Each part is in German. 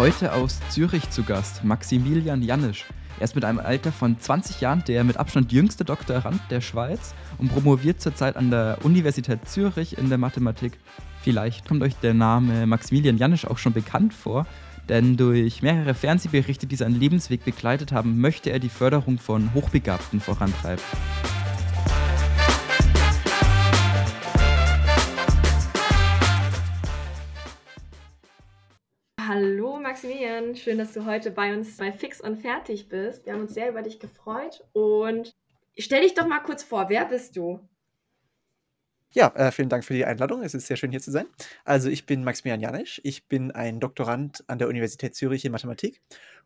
heute aus Zürich zu Gast, Maximilian Janisch. Er ist mit einem Alter von 20 Jahren der mit Abstand jüngste Doktorand der Schweiz und promoviert zurzeit an der Universität Zürich in der Mathematik. Vielleicht kommt euch der Name Maximilian Janisch auch schon bekannt vor, denn durch mehrere Fernsehberichte, die seinen Lebensweg begleitet haben, möchte er die Förderung von Hochbegabten vorantreiben. Maximilian, schön, dass du heute bei uns bei Fix und Fertig bist. Wir haben uns sehr über dich gefreut und stell dich doch mal kurz vor, wer bist du? Ja, äh, vielen Dank für die Einladung. Es ist sehr schön hier zu sein. Also ich bin Maximilian Janisch. Ich bin ein Doktorand an der Universität Zürich in Mathematik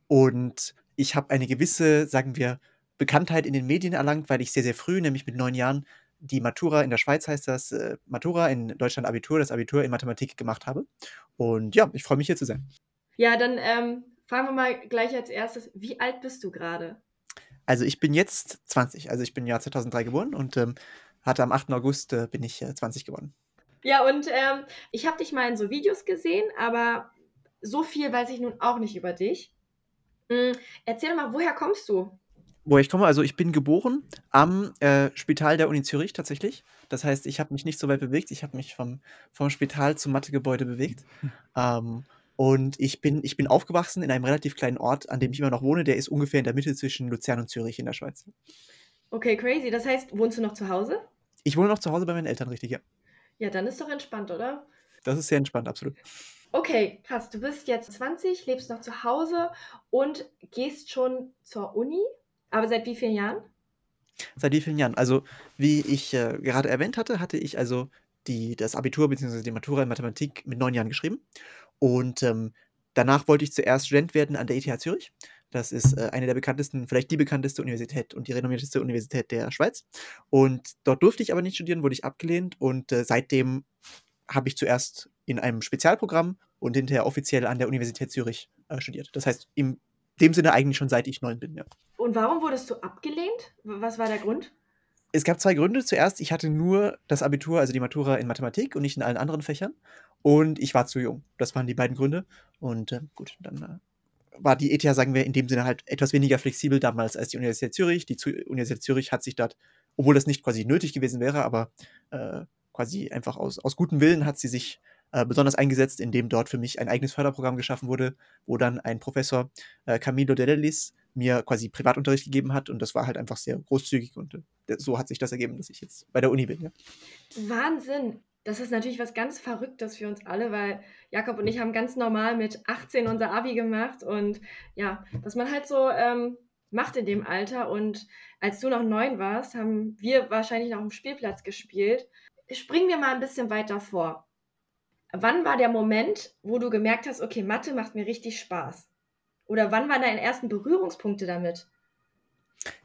und ich habe eine gewisse, sagen wir, Bekanntheit in den Medien erlangt, weil ich sehr, sehr früh, nämlich mit neun Jahren, die Matura in der Schweiz heißt das, äh, Matura in Deutschland Abitur, das Abitur in Mathematik gemacht habe. Und ja, ich freue mich hier zu sein. Ja, dann ähm, fangen wir mal gleich als erstes. Wie alt bist du gerade? Also ich bin jetzt 20, also ich bin im Jahr 2003 geboren und ähm, hatte am 8. August äh, bin ich äh, 20 geworden. Ja, und ähm, ich habe dich mal in so Videos gesehen, aber so viel weiß ich nun auch nicht über dich. Mhm. Erzähl doch mal, woher kommst du? Woher ich komme, also ich bin geboren am äh, Spital der Uni Zürich tatsächlich. Das heißt, ich habe mich nicht so weit bewegt. Ich habe mich vom, vom Spital zum Mathegebäude bewegt. ähm, und ich bin, ich bin aufgewachsen in einem relativ kleinen Ort, an dem ich immer noch wohne. Der ist ungefähr in der Mitte zwischen Luzern und Zürich in der Schweiz. Okay, crazy. Das heißt, wohnst du noch zu Hause? Ich wohne noch zu Hause bei meinen Eltern, richtig, ja. Ja, dann ist doch entspannt, oder? Das ist sehr entspannt, absolut. Okay, krass. Du bist jetzt 20, lebst noch zu Hause und gehst schon zur Uni. Aber seit wie vielen Jahren? Seit wie vielen Jahren? Also, wie ich äh, gerade erwähnt hatte, hatte ich also die, das Abitur bzw. die Matura in Mathematik mit neun Jahren geschrieben. Und ähm, danach wollte ich zuerst Student werden an der ETH Zürich. Das ist äh, eine der bekanntesten, vielleicht die bekannteste Universität und die renommierteste Universität der Schweiz. Und dort durfte ich aber nicht studieren, wurde ich abgelehnt. Und äh, seitdem habe ich zuerst in einem Spezialprogramm und hinterher offiziell an der Universität Zürich äh, studiert. Das heißt, im dem Sinne eigentlich schon seit ich neun bin, ja. Und warum wurdest du abgelehnt? Was war der Grund? Es gab zwei Gründe. Zuerst, ich hatte nur das Abitur, also die Matura in Mathematik und nicht in allen anderen Fächern. Und ich war zu jung. Das waren die beiden Gründe. Und äh, gut, dann äh, war die ETH, sagen wir, in dem Sinne halt etwas weniger flexibel damals als die Universität Zürich. Die Universität Zürich hat sich dort, obwohl das nicht quasi nötig gewesen wäre, aber äh, quasi einfach aus, aus gutem Willen hat sie sich äh, besonders eingesetzt, indem dort für mich ein eigenes Förderprogramm geschaffen wurde, wo dann ein Professor, äh, Camilo Dedelis, mir quasi Privatunterricht gegeben hat und das war halt einfach sehr großzügig und äh, so hat sich das ergeben, dass ich jetzt bei der Uni bin. Ja. Wahnsinn! Das ist natürlich was ganz Verrücktes für uns alle, weil Jakob und ich haben ganz normal mit 18 unser Abi gemacht und ja, was man halt so ähm, macht in dem Alter und als du noch neun warst, haben wir wahrscheinlich noch am Spielplatz gespielt. Springen wir mal ein bisschen weiter vor. Wann war der Moment, wo du gemerkt hast, okay, Mathe macht mir richtig Spaß? Oder wann waren deine ersten Berührungspunkte damit?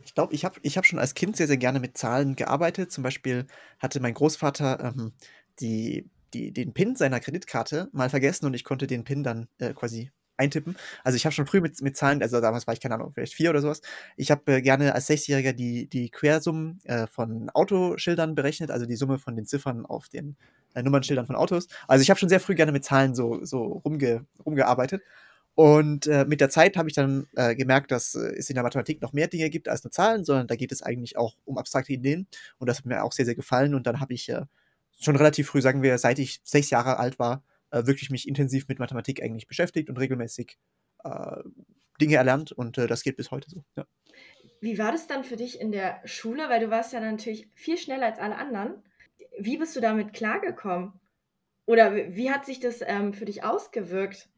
Ich glaube, ich habe ich hab schon als Kind sehr, sehr gerne mit Zahlen gearbeitet. Zum Beispiel hatte mein Großvater ähm, die, die, den PIN seiner Kreditkarte mal vergessen und ich konnte den PIN dann äh, quasi eintippen. Also ich habe schon früh mit, mit Zahlen, also damals war ich, keine Ahnung, vielleicht vier oder sowas. Ich habe äh, gerne als 60-Jähriger die, die Quersummen äh, von Autoschildern berechnet, also die Summe von den Ziffern auf den äh, Nummernschildern von Autos. Also ich habe schon sehr früh gerne mit Zahlen so, so rumge, rumgearbeitet. Und äh, mit der Zeit habe ich dann äh, gemerkt, dass äh, es in der Mathematik noch mehr Dinge gibt als nur Zahlen, sondern da geht es eigentlich auch um abstrakte Ideen. Und das hat mir auch sehr, sehr gefallen. Und dann habe ich schon relativ früh, sagen wir, seit ich sechs Jahre alt war, äh, wirklich mich intensiv mit Mathematik eigentlich beschäftigt und regelmäßig äh, Dinge erlernt. Und das geht bis heute so. Ja. Wie war das dann für dich in der Schule? Weil du warst ja natürlich viel schneller als alle anderen wie bist du damit klargekommen? Oder wie hat sich das ähm, für dich ausgewirkt?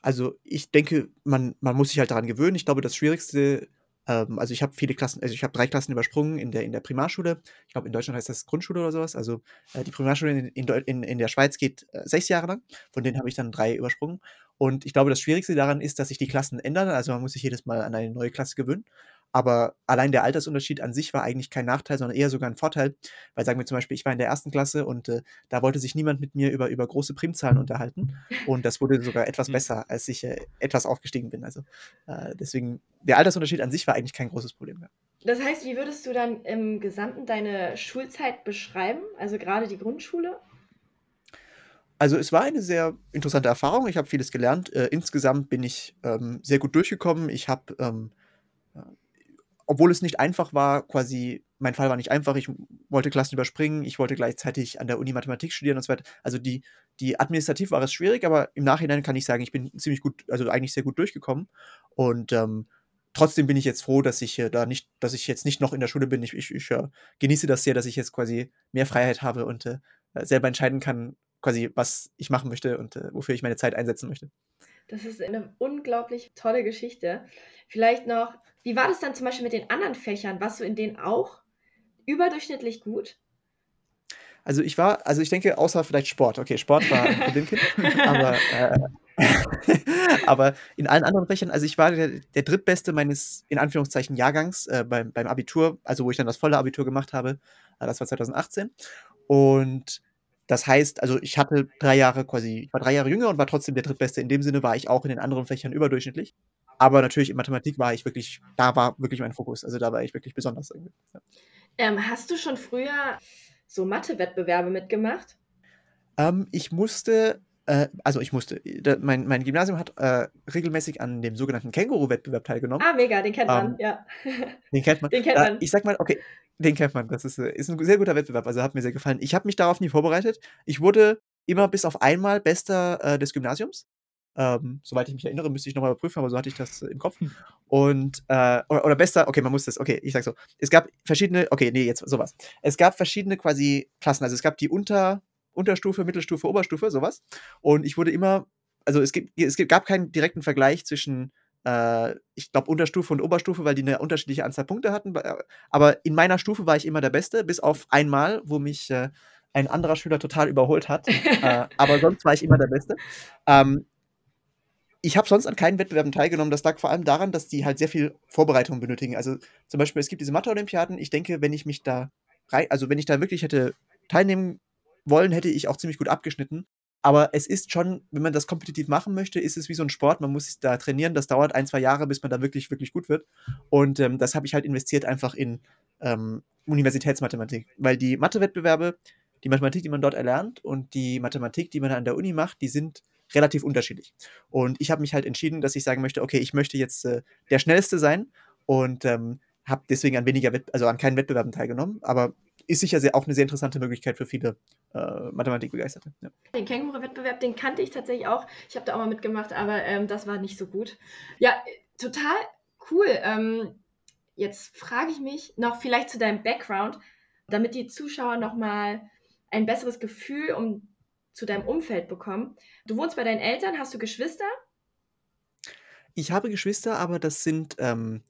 Also ich denke, man, man muss sich halt daran gewöhnen. Ich glaube, das Schwierigste, ähm, also ich habe viele Klassen, also ich habe drei Klassen übersprungen in der, in der Primarschule. Ich glaube, in Deutschland heißt das Grundschule oder sowas. Also äh, die Primarschule in, in, in, der Schweiz geht äh, sechs Jahre lang. Von denen habe ich dann drei übersprungen. Und ich glaube, das Schwierigste daran ist, dass sich die Klassen ändern. Also man muss sich jedes Mal an eine neue Klasse gewöhnen. Aber allein der Altersunterschied an sich war eigentlich kein Nachteil, sondern eher sogar ein Vorteil. Weil sagen wir zum Beispiel, ich war in der ersten Klasse und äh, da wollte sich niemand mit mir über, über große Primzahlen unterhalten. Und das wurde sogar etwas hm. besser, als ich äh, etwas aufgestiegen bin. Also äh, deswegen, der Altersunterschied an sich war eigentlich kein großes Problem mehr. Das heißt, wie würdest du dann im Gesamten deine Schulzeit beschreiben? Also gerade die Grundschule? Also es war eine sehr interessante Erfahrung. Ich habe vieles gelernt. Äh, insgesamt bin ich ähm, sehr gut durchgekommen. Ich habe, ähm, äh, obwohl es nicht einfach war, quasi, mein Fall war nicht einfach. Ich wollte Klassen überspringen. Ich wollte gleichzeitig an der Uni Mathematik studieren und so weiter. Also die, die administrativ war es schwierig, aber im Nachhinein kann ich sagen, ich bin ziemlich gut, also eigentlich sehr gut durchgekommen. Und ähm, trotzdem bin ich jetzt froh, dass ich äh, da nicht, dass ich jetzt nicht noch in der Schule bin. Ich, ich, ich äh, genieße das sehr, dass ich jetzt quasi mehr Freiheit habe und äh, selber entscheiden kann, quasi, was ich machen möchte und äh, wofür ich meine Zeit einsetzen möchte. Das ist eine unglaublich tolle Geschichte. Vielleicht noch, wie war das dann zum Beispiel mit den anderen Fächern? Warst du in denen auch überdurchschnittlich gut? Also ich war, also ich denke, außer vielleicht Sport. Okay, Sport war ein Problemkind, aber, äh, aber in allen anderen Fächern, also ich war der, der drittbeste meines, in Anführungszeichen, Jahrgangs äh, beim, beim Abitur, also wo ich dann das volle Abitur gemacht habe. Äh, das war 2018. Und das heißt, also ich hatte drei Jahre quasi, ich war drei Jahre jünger und war trotzdem der drittbeste. In dem Sinne war ich auch in den anderen Fächern überdurchschnittlich. Aber natürlich in Mathematik war ich wirklich, da war wirklich mein Fokus. Also da war ich wirklich besonders. Ja. Ähm, hast du schon früher so Mathe-Wettbewerbe mitgemacht? Ähm, ich musste äh, also ich musste, da, mein, mein Gymnasium hat äh, regelmäßig an dem sogenannten Känguru-Wettbewerb teilgenommen. Ah, mega, den kennt man, ähm, ja. Den kennt man. Den kennt man. Äh, ich sag mal, okay, den kennt man. Das ist, äh, ist ein sehr guter Wettbewerb, also hat mir sehr gefallen. Ich habe mich darauf nie vorbereitet. Ich wurde immer bis auf einmal Bester äh, des Gymnasiums. Ähm, soweit ich mich erinnere, müsste ich nochmal überprüfen, aber so hatte ich das im Kopf. Hm. Und, äh, oder, oder bester, okay, man muss das, okay, ich sag so. Es gab verschiedene, okay, nee, jetzt sowas. Es gab verschiedene quasi Klassen. Also es gab die Unter, Unterstufe, Mittelstufe, Oberstufe, sowas. Und ich wurde immer, also es, gibt, es gab keinen direkten Vergleich zwischen, äh, ich glaube, Unterstufe und Oberstufe, weil die eine unterschiedliche Anzahl Punkte hatten. Äh, aber in meiner Stufe war ich immer der Beste, bis auf einmal, wo mich äh, ein anderer Schüler total überholt hat. äh, aber sonst war ich immer der Beste. Ähm, ich habe sonst an keinen Wettbewerben teilgenommen. Das lag vor allem daran, dass die halt sehr viel Vorbereitung benötigen. Also zum Beispiel, es gibt diese Mathe-Olympiaden. Ich denke, wenn ich mich da rein, also wenn ich da wirklich hätte teilnehmen wollen, hätte ich auch ziemlich gut abgeschnitten. Aber es ist schon, wenn man das kompetitiv machen möchte, ist es wie so ein Sport. Man muss sich da trainieren. Das dauert ein, zwei Jahre, bis man da wirklich, wirklich gut wird. Und ähm, das habe ich halt investiert einfach in ähm, Universitätsmathematik. Weil die Mathewettbewerbe, die Mathematik, die man dort erlernt und die Mathematik, die man an der Uni macht, die sind relativ unterschiedlich. Und ich habe mich halt entschieden, dass ich sagen möchte, okay, ich möchte jetzt äh, der Schnellste sein und ähm, habe deswegen an weniger, Wett also an keinen Wettbewerben teilgenommen. Aber ist sicher sehr, auch eine sehr interessante Möglichkeit für viele äh, Mathematikbegeisterte. Ja. Den Känguru-Wettbewerb, den kannte ich tatsächlich auch. Ich habe da auch mal mitgemacht, aber ähm, das war nicht so gut. Ja, total cool. Ähm, jetzt frage ich mich noch vielleicht zu deinem Background, damit die Zuschauer nochmal ein besseres Gefühl um, zu deinem Umfeld bekommen. Du wohnst bei deinen Eltern, hast du Geschwister? Ich habe Geschwister, aber das sind ähm,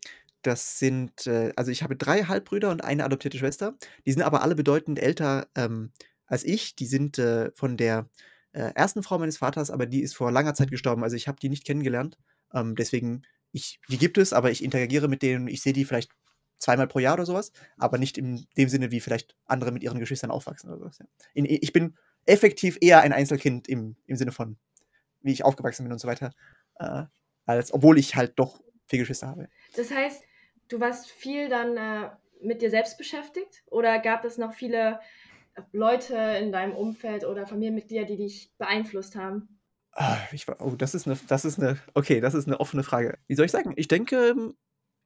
das sind, äh, also ich habe drei Halbbrüder und eine adoptierte Schwester. Die sind aber alle bedeutend älter ähm, als ich. Die sind äh, von der äh, ersten Frau meines Vaters, aber die ist vor langer Zeit gestorben. Also ich habe die nicht kennengelernt. Ähm, deswegen, ich, die gibt es, aber ich interagiere mit denen. Ich sehe die vielleicht zweimal pro Jahr oder sowas, aber nicht in dem Sinne, wie vielleicht andere mit ihren Geschwistern aufwachsen oder sowas. Ja. In, ich bin effektiv eher ein Einzelkind im, im Sinne von, wie ich aufgewachsen bin und so weiter, äh, als obwohl ich halt doch vier Geschwister habe. Das heißt, du warst viel dann äh, mit dir selbst beschäftigt oder gab es noch viele Leute in deinem Umfeld oder Familienmitglieder, die dich beeinflusst haben? Ah, ich, oh, das ist eine, das ist eine, okay, das ist eine offene Frage. Wie soll ich sagen? Ich denke,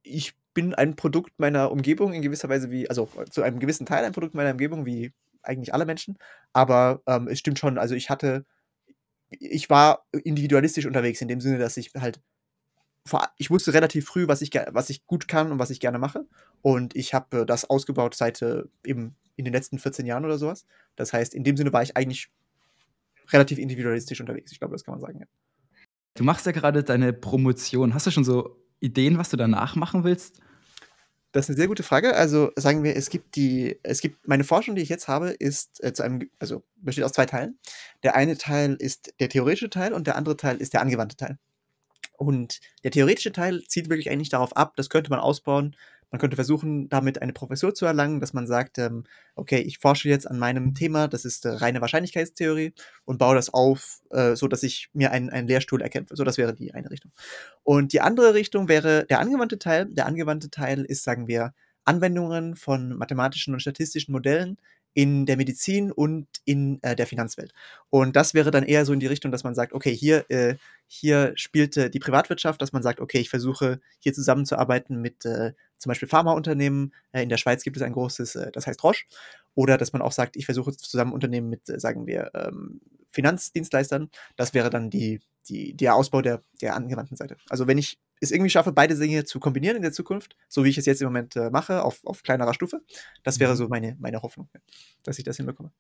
ich bin ein Produkt meiner Umgebung in gewisser Weise wie, also zu einem gewissen Teil ein Produkt meiner Umgebung wie eigentlich alle Menschen. Aber ähm, es stimmt schon, also ich hatte, ich war individualistisch unterwegs in dem Sinne, dass ich halt ich wusste relativ früh, was ich, was ich gut kann und was ich gerne mache. Und ich habe äh, das ausgebaut seit äh, eben in den letzten 14 Jahren oder sowas. Das heißt, in dem Sinne war ich eigentlich relativ individualistisch unterwegs. Ich glaube, das kann man sagen. Ja. Du machst ja gerade deine Promotion. Hast du schon so Ideen, was du danach machen willst? Das ist eine sehr gute Frage. Also sagen wir, es gibt die, es gibt meine Forschung, die ich jetzt habe, ist äh, zu einem, also besteht aus zwei Teilen. Der eine Teil ist der theoretische Teil und der andere Teil ist der angewandte Teil. Und der theoretische Teil zielt wirklich eigentlich darauf ab, das könnte man ausbauen. Man könnte versuchen, damit eine Professur zu erlangen, dass man sagt, ähm, okay, ich forsche jetzt an meinem Thema, das ist äh, reine Wahrscheinlichkeitstheorie und baue das auf, äh, so dass ich mir einen, einen Lehrstuhl erkämpfe. So, das wäre die eine Richtung. Und die andere Richtung wäre der angewandte Teil. Der angewandte Teil ist, sagen wir, Anwendungen von mathematischen und statistischen Modellen in der Medizin und in äh, der Finanzwelt. Und das wäre dann eher so in die Richtung, dass man sagt, okay, hier, äh, hier spielt äh, die Privatwirtschaft, dass man sagt, okay, ich versuche hier zusammenzuarbeiten mit äh, zum Beispiel Pharmaunternehmen. Äh, in der Schweiz gibt es ein großes, äh, das heißt Roche. Oder dass man auch sagt, ich versuche zusammen Unternehmen mit, sagen wir, ähm, Finanzdienstleistern. Das wäre dann die, die, der Ausbau der, der angewandten Seite. Also wenn ich es irgendwie schaffe, beide Dinge zu kombinieren in der Zukunft, so wie ich es jetzt im Moment äh, mache, auf, auf kleinerer Stufe. Das wäre mhm. so meine, meine Hoffnung, dass ich das hinbekomme.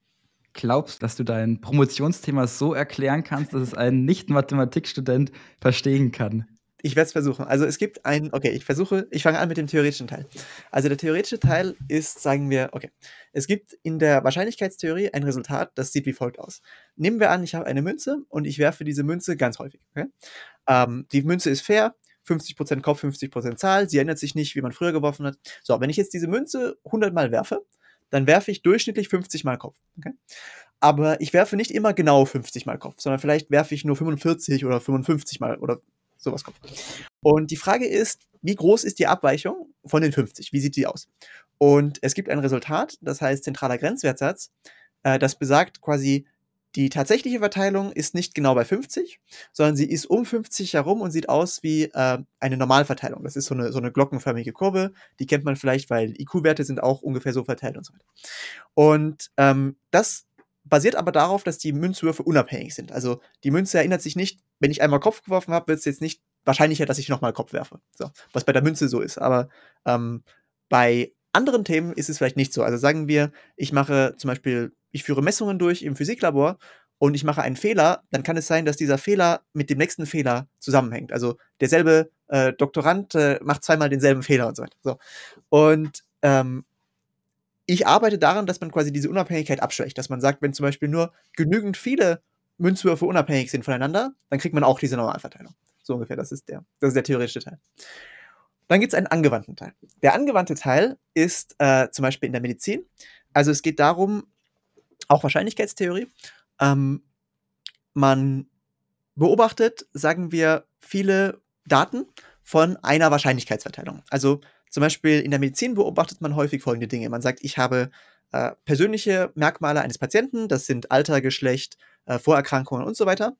Glaubst, du, dass du dein Promotionsthema so erklären kannst, dass es ein Nicht-Mathematikstudent verstehen kann? Ich werde es versuchen. Also es gibt ein, okay, ich versuche, ich fange an mit dem theoretischen Teil. Also der theoretische Teil ist, sagen wir, okay, es gibt in der Wahrscheinlichkeitstheorie ein Resultat, das sieht wie folgt aus. Nehmen wir an, ich habe eine Münze und ich werfe diese Münze ganz häufig. Okay? Ähm, die Münze ist fair, 50% Kopf, 50% Zahl. Sie ändert sich nicht, wie man früher geworfen hat. So, wenn ich jetzt diese Münze 100 Mal werfe, dann werfe ich durchschnittlich 50 Mal Kopf. Okay? Aber ich werfe nicht immer genau 50 Mal Kopf, sondern vielleicht werfe ich nur 45 oder 55 Mal oder sowas Kopf. Und die Frage ist, wie groß ist die Abweichung von den 50? Wie sieht die aus? Und es gibt ein Resultat, das heißt zentraler Grenzwertsatz, äh, das besagt quasi, die tatsächliche Verteilung ist nicht genau bei 50, sondern sie ist um 50 herum und sieht aus wie äh, eine Normalverteilung. Das ist so eine, so eine glockenförmige Kurve. Die kennt man vielleicht, weil IQ-Werte sind auch ungefähr so verteilt und so weiter. Und ähm, das basiert aber darauf, dass die Münzwürfe unabhängig sind. Also die Münze erinnert sich nicht, wenn ich einmal Kopf geworfen habe, wird es jetzt nicht wahrscheinlicher, dass ich nochmal Kopf werfe. So, was bei der Münze so ist. Aber ähm, bei anderen Themen ist es vielleicht nicht so. Also sagen wir, ich mache zum Beispiel ich führe Messungen durch im Physiklabor und ich mache einen Fehler, dann kann es sein, dass dieser Fehler mit dem nächsten Fehler zusammenhängt. Also derselbe äh, Doktorand äh, macht zweimal denselben Fehler und so weiter. So. Und ähm, ich arbeite daran, dass man quasi diese Unabhängigkeit abschwächt, dass man sagt, wenn zum Beispiel nur genügend viele Münzwürfe unabhängig sind voneinander, dann kriegt man auch diese Normalverteilung. So ungefähr, das ist der, das ist der theoretische Teil. Dann gibt es einen angewandten Teil. Der angewandte Teil ist äh, zum Beispiel in der Medizin. Also es geht darum, auch Wahrscheinlichkeitstheorie. Ähm, man beobachtet, sagen wir, viele Daten von einer Wahrscheinlichkeitsverteilung. Also zum Beispiel in der Medizin beobachtet man häufig folgende Dinge. Man sagt, ich habe äh, persönliche Merkmale eines Patienten, das sind Alter, Geschlecht, äh, Vorerkrankungen und so weiter.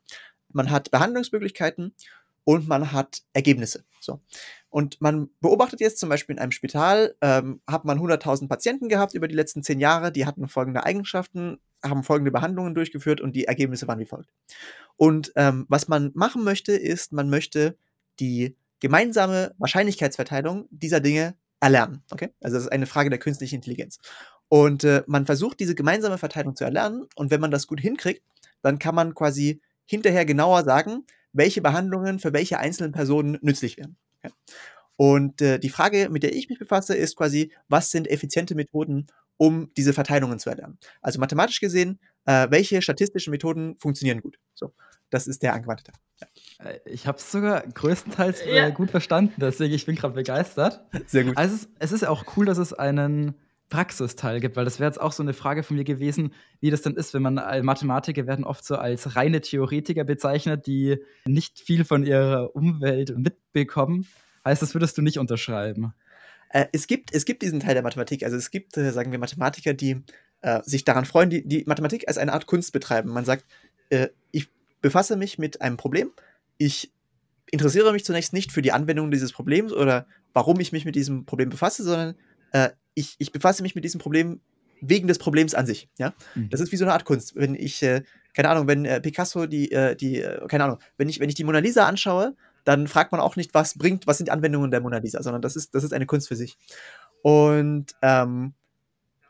Man hat Behandlungsmöglichkeiten und man hat Ergebnisse. So. Und man beobachtet jetzt zum Beispiel in einem Spital, ähm, hat man 100.000 Patienten gehabt über die letzten zehn Jahre, die hatten folgende Eigenschaften, haben folgende Behandlungen durchgeführt und die Ergebnisse waren wie folgt. Und ähm, was man machen möchte, ist, man möchte die gemeinsame Wahrscheinlichkeitsverteilung dieser Dinge erlernen. Okay? Also das ist eine Frage der künstlichen Intelligenz. Und äh, man versucht, diese gemeinsame Verteilung zu erlernen. Und wenn man das gut hinkriegt, dann kann man quasi hinterher genauer sagen, welche Behandlungen für welche einzelnen Personen nützlich wären. Okay? Und äh, die Frage, mit der ich mich befasse, ist quasi, was sind effiziente Methoden, um diese Verteilungen zu erlernen? Also mathematisch gesehen, äh, welche statistischen Methoden funktionieren gut? So, das ist der angewandte Teil. Ja. Äh, ich habe es sogar größtenteils äh, ja. gut verstanden, deswegen ich bin gerade begeistert. Sehr gut. Also es, ist, es ist ja auch cool, dass es einen Praxisteil gibt, weil das wäre jetzt auch so eine Frage von mir gewesen, wie das denn ist, wenn man Mathematiker werden oft so als reine Theoretiker bezeichnet, die nicht viel von ihrer Umwelt mitbekommen. Heißt, das würdest du nicht unterschreiben? Äh, es, gibt, es gibt diesen Teil der Mathematik, also es gibt, äh, sagen wir, Mathematiker, die äh, sich daran freuen, die, die Mathematik als eine Art Kunst betreiben. Man sagt, äh, ich befasse mich mit einem Problem, ich interessiere mich zunächst nicht für die Anwendung dieses Problems oder warum ich mich mit diesem Problem befasse, sondern äh, ich, ich befasse mich mit diesem Problem wegen des Problems an sich. Ja? Mhm. Das ist wie so eine Art Kunst. Wenn ich, äh, keine Ahnung, wenn äh, Picasso die, äh, die äh, keine Ahnung, wenn ich, wenn ich die Mona Lisa anschaue, dann fragt man auch nicht, was bringt, was sind die Anwendungen der Mona Lisa, sondern das ist, das ist eine Kunst für sich. Und ähm,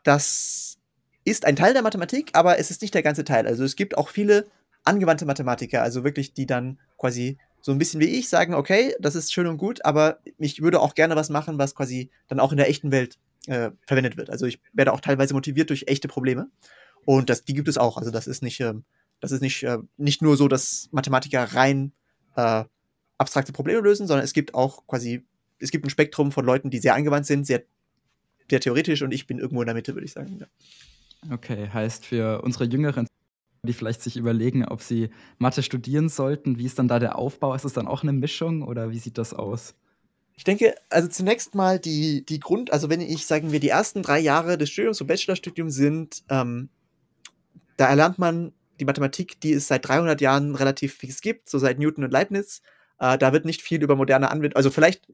das ist ein Teil der Mathematik, aber es ist nicht der ganze Teil. Also es gibt auch viele angewandte Mathematiker, also wirklich, die dann quasi so ein bisschen wie ich sagen, okay, das ist schön und gut, aber ich würde auch gerne was machen, was quasi dann auch in der echten Welt äh, verwendet wird. Also ich werde auch teilweise motiviert durch echte Probleme. Und das, die gibt es auch. Also das ist nicht, äh, das ist nicht, äh, nicht nur so, dass Mathematiker rein äh, abstrakte Probleme lösen, sondern es gibt auch quasi, es gibt ein Spektrum von Leuten, die sehr angewandt sind, sehr, sehr theoretisch und ich bin irgendwo in der Mitte, würde ich sagen. Ja. Okay, heißt für unsere Jüngeren, die vielleicht sich überlegen, ob sie Mathe studieren sollten, wie ist dann da der Aufbau? Ist es dann auch eine Mischung oder wie sieht das aus? Ich denke, also zunächst mal die, die Grund, also wenn ich, sagen wir, die ersten drei Jahre des Studiums, so Bachelorstudium sind, ähm, da erlernt man die Mathematik, die es seit 300 Jahren relativ fix gibt, so seit Newton und Leibniz. Äh, da wird nicht viel über moderne Anwendungen, also vielleicht,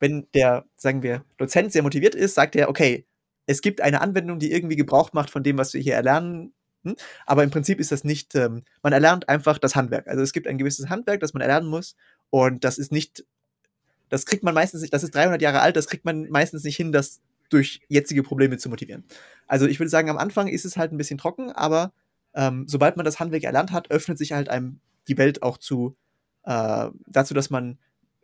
wenn der, sagen wir, Dozent sehr motiviert ist, sagt er, okay, es gibt eine Anwendung, die irgendwie Gebrauch macht von dem, was wir hier erlernen. Hm? Aber im Prinzip ist das nicht, ähm, man erlernt einfach das Handwerk. Also es gibt ein gewisses Handwerk, das man erlernen muss. Und das ist nicht das kriegt man meistens nicht, das ist 300 Jahre alt, das kriegt man meistens nicht hin, das durch jetzige Probleme zu motivieren. Also ich würde sagen, am Anfang ist es halt ein bisschen trocken, aber ähm, sobald man das Handwerk erlernt hat, öffnet sich halt einem die Welt auch zu äh, dazu, dass man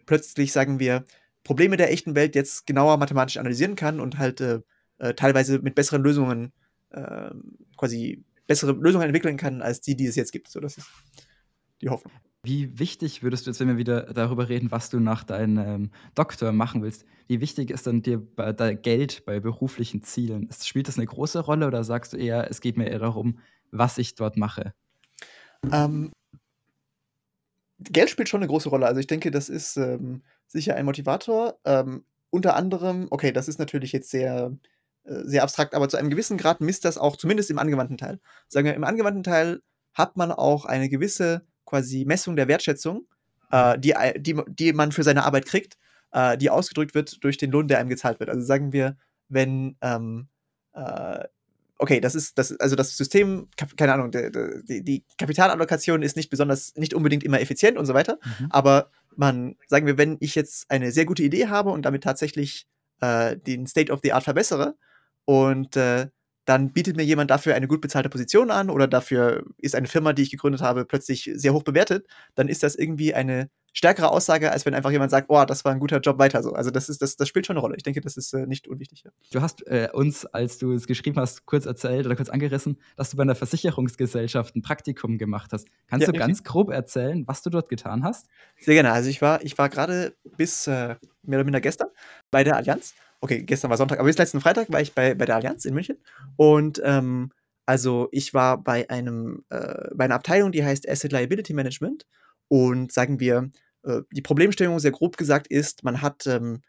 plötzlich, sagen wir, Probleme der echten Welt jetzt genauer mathematisch analysieren kann und halt äh, äh, teilweise mit besseren Lösungen äh, quasi bessere Lösungen entwickeln kann als die, die es jetzt gibt. So, das ist die Hoffnung. Wie wichtig würdest du jetzt, wenn wir wieder darüber reden, was du nach deinem Doktor machen willst, wie wichtig ist dann dir bei Geld bei beruflichen Zielen? Spielt das eine große Rolle oder sagst du eher, es geht mir eher darum, was ich dort mache? Ähm Geld spielt schon eine große Rolle. Also, ich denke, das ist, ähm, sicher ein Motivator. Ähm, unter anderem okay, das ist natürlich jetzt sehr äh, sehr abstrakt, aber zu einem gewissen Grad misst das auch zumindest im angewandten Teil. Sagen wir, im angewandten Teil hat man auch eine gewisse quasi Messung der Wertschätzung, äh, die, die, die man für seine Arbeit kriegt, äh, die ausgedrückt wird durch den Lohn, der einem gezahlt wird. Also sagen wir, wenn ähm, äh, okay, das ist das, also das System, keine Ahnung, die, die, Kapitalallokation ist nicht besonders, nicht unbedingt immer effizient und so weiter. Mhm. Aber man, sagen wir, wenn ich jetzt eine sehr gute Idee habe und damit tatsächlich äh, den State of the Art verbessere und äh, dann bietet mir jemand dafür eine gut bezahlte Position an oder dafür ist eine Firma, die ich gegründet habe, plötzlich sehr hoch bewertet, dann ist das irgendwie eine stärkere Aussage, als wenn einfach jemand sagt, oh, das war ein guter Job weiter so. Also das ist, das, das spielt schon eine Rolle. Ich denke, das ist äh, nicht unwichtig. Ja. Du hast äh, uns, als du es geschrieben hast, kurz erzählt oder kurz angerissen, dass du bei einer Versicherungsgesellschaft ein Praktikum gemacht hast. Kannst ja, du ganz grob erzählen, was du dort getan hast? Sehr gerne. Also ich war, ich war gerade bis äh, mehr oder minder gestern bei der Allianz okay, gestern war Sonntag, aber bis letzten Freitag war ich bei, bei der Allianz in München. Und ähm, also ich war bei einem, äh, bei einer Abteilung, die heißt Asset Liability Management. Und sagen wir, äh, die Problemstellung sehr grob gesagt ist, man hat ähm,